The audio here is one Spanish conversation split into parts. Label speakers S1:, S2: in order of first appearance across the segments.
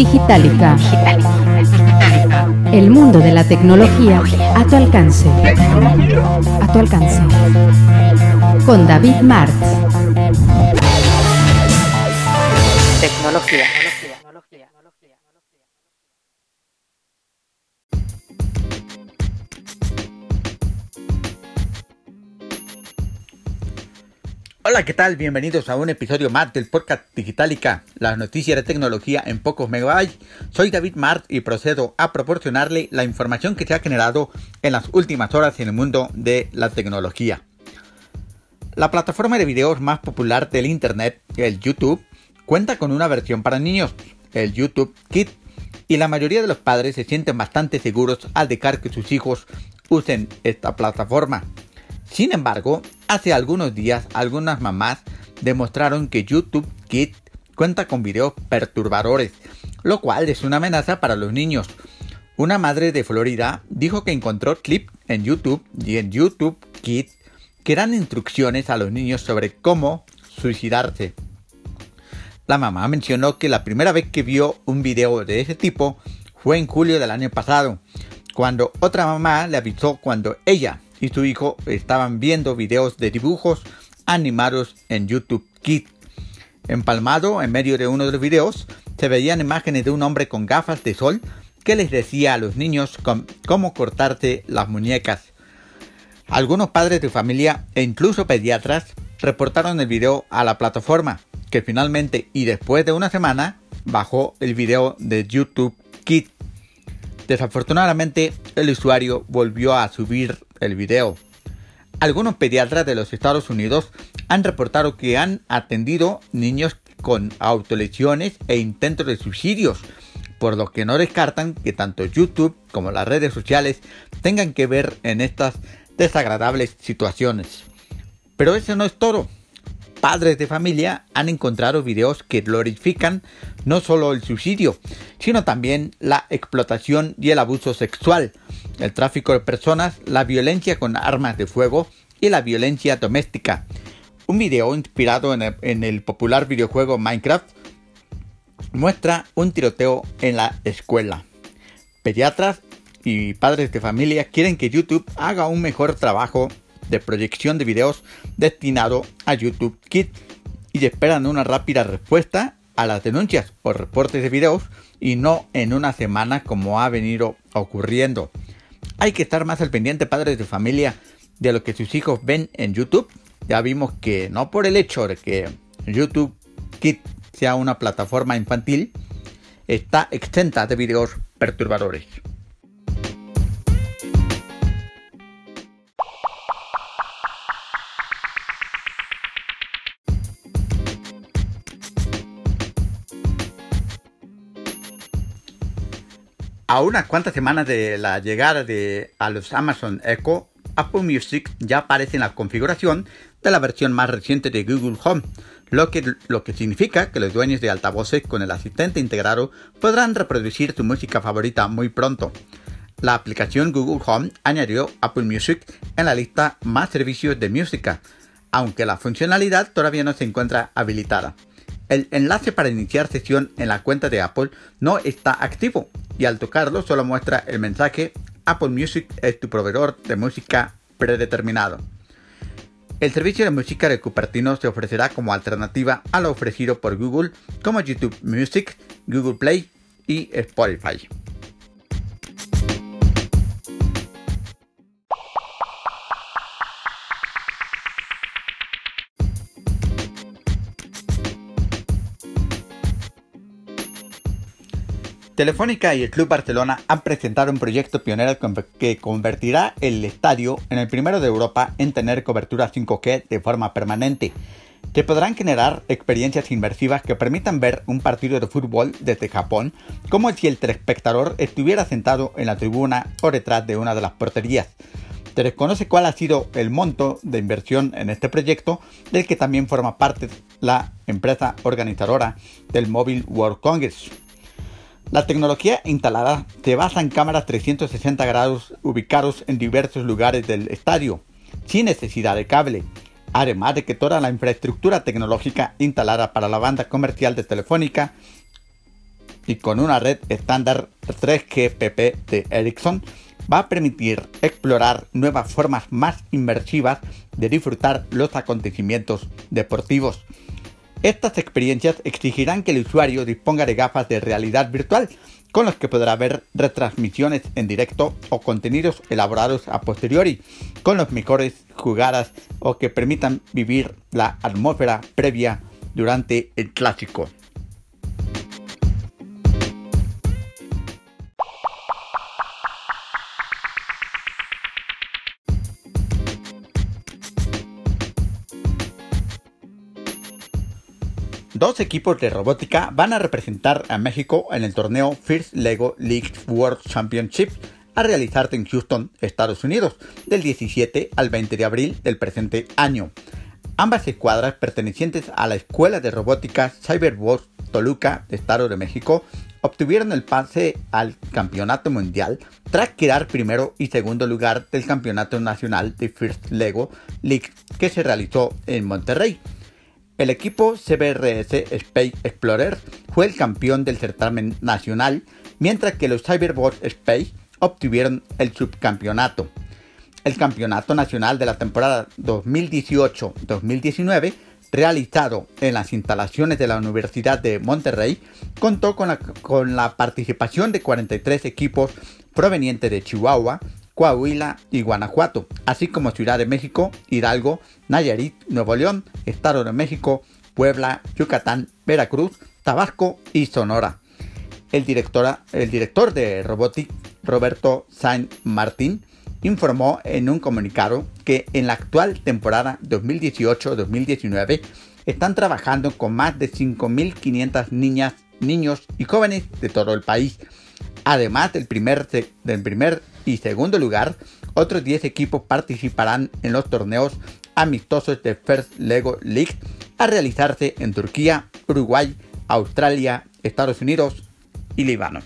S1: Digitalica. El mundo de la tecnología a tu alcance. A tu alcance. Con David Martz.
S2: Tecnología.
S3: Hola, ¿qué tal? Bienvenidos a un episodio más del podcast Digitalica, las noticias de tecnología en pocos megabytes. Soy David Mart y procedo a proporcionarle la información que se ha generado en las últimas horas en el mundo de la tecnología. La plataforma de videos más popular del Internet, el YouTube, cuenta con una versión para niños, el YouTube Kids, y la mayoría de los padres se sienten bastante seguros al dejar que sus hijos usen esta plataforma. Sin embargo, hace algunos días algunas mamás demostraron que YouTube Kids cuenta con videos perturbadores, lo cual es una amenaza para los niños. Una madre de Florida dijo que encontró clips en YouTube y en YouTube Kids que dan instrucciones a los niños sobre cómo suicidarse. La mamá mencionó que la primera vez que vio un video de ese tipo fue en julio del año pasado, cuando otra mamá le avisó cuando ella y su hijo estaban viendo videos de dibujos animados en YouTube Kids. Empalmado en medio de uno de los videos se veían imágenes de un hombre con gafas de sol que les decía a los niños cómo cortarse las muñecas. Algunos padres de familia e incluso pediatras reportaron el video a la plataforma, que finalmente y después de una semana bajó el video de YouTube Kids. Desafortunadamente, el usuario volvió a subir el video. Algunos pediatras de los Estados Unidos han reportado que han atendido niños con autolesiones e intentos de suicidios, por lo que no descartan que tanto YouTube como las redes sociales tengan que ver en estas desagradables situaciones. Pero eso no es todo padres de familia han encontrado videos que glorifican no solo el suicidio, sino también la explotación y el abuso sexual, el tráfico de personas, la violencia con armas de fuego y la violencia doméstica. Un video inspirado en el, popular videojuego Minecraft muestra un tiroteo en la escuela. Pediatras y padres de familia quieren que YouTube haga un mejor trabajo de proyección de videos destinado a YouTube Kids y esperan una rápida respuesta a las denuncias o reportes de videos y no en una semana como ha venido ocurriendo. Hay que estar más al pendiente padres de familia de lo que sus hijos ven en YouTube. Ya vimos que no por el hecho de que YouTube Kids sea una plataforma infantil, está exenta de videos perturbadores. A unas cuantas semanas de la llegada de los Amazon Echo, Apple Music ya aparece en la configuración de la versión más reciente de Google Home, lo que, lo que significa que los dueños de altavoces con el asistente integrado podrán reproducir su música favorita muy pronto. La aplicación Google Home añadió Apple Music en la lista más servicios de música, aunque la funcionalidad todavía no se encuentra habilitada. El enlace para iniciar sesión en la cuenta de Apple no está activo y al tocarlo solo muestra el mensaje Apple Music es tu proveedor de música predeterminado. El servicio de música de Cupertino se ofrecerá como alternativa a lo ofrecido por Google como YouTube Music, Google Play y Spotify. Telefónica y el Club Barcelona han presentado un proyecto pionero que convertirá el estadio en el primero de Europa en tener cobertura 5G de forma permanente, que podrán generar experiencias inmersivas que permitan ver un partido de fútbol desde Japón, como si el telespectador estuviera sentado en la tribuna o detrás de una de las porterías. Se desconoce cuál ha sido el monto de inversión en este proyecto, del que también forma parte la empresa organizadora del Mobile World Congress. La tecnología instalada se basa en cámaras 360 grados ubicados en diversos lugares del estadio, sin necesidad de cable, además de que toda la infraestructura tecnológica instalada para la banda comercial de Telefónica y con una red estándar 3GPP de Ericsson va a permitir explorar nuevas formas más inmersivas de disfrutar los acontecimientos deportivos. Estas experiencias exigirán que el usuario disponga de gafas de realidad virtual con los que podrá ver retransmisiones en directo o contenidos elaborados a posteriori, con los mejores jugadas o que permitan vivir la atmósfera previa durante el clásico. Dos equipos de robótica van a representar a México en el torneo First Lego League World Championship a realizarse en Houston, Estados Unidos, del 17 al 20 de abril del presente año. Ambas escuadras pertenecientes a la Escuela de Robótica Cyberbox Toluca Estado de México obtuvieron el pase al Campeonato Mundial tras quedar primero y segundo lugar del Campeonato Nacional de First Lego League que se realizó en Monterrey. El equipo CBRS Space Explorer fue el campeón del certamen nacional, mientras que los Cyberbot Space obtuvieron el subcampeonato. El campeonato nacional de la temporada 2018-2019, realizado en las instalaciones de la Universidad de Monterrey, contó con la, con la participación de 43 equipos provenientes de Chihuahua, Coahuila y Guanajuato, así como Ciudad de México, Hidalgo, Nayarit, Nuevo León, Estado de México, Puebla, Yucatán, Veracruz, Tabasco y Sonora. El, director de Robotic, Roberto Saint Martín, informó en un comunicado que en la actual temporada 2018-2019 están trabajando con más de 5.500 niñas, niños y jóvenes de todo el país. Además del primer, del primer y segundo lugar, otros 10 equipos participarán en los torneos amistosos de First Lego League a realizarse en Turquía, Uruguay, Australia, Estados Unidos y Líbano.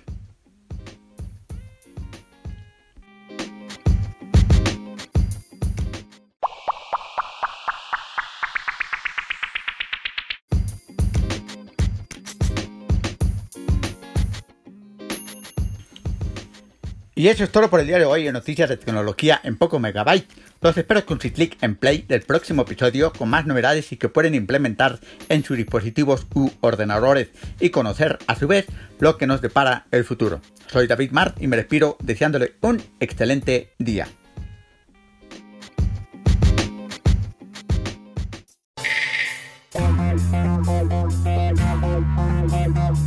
S3: Y eso es todo por el día de hoy en Noticias de Tecnología en poco megabyte. Los espero con su click en play del próximo episodio con más novedades y que pueden implementar en sus dispositivos u ordenadores y conocer a su vez lo que nos depara el futuro. Soy David Mart y me despido deseándole un excelente día.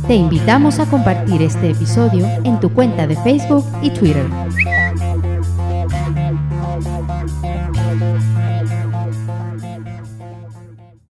S1: Te invitamos a compartir este episodio en tu cuenta de Facebook y Twitter.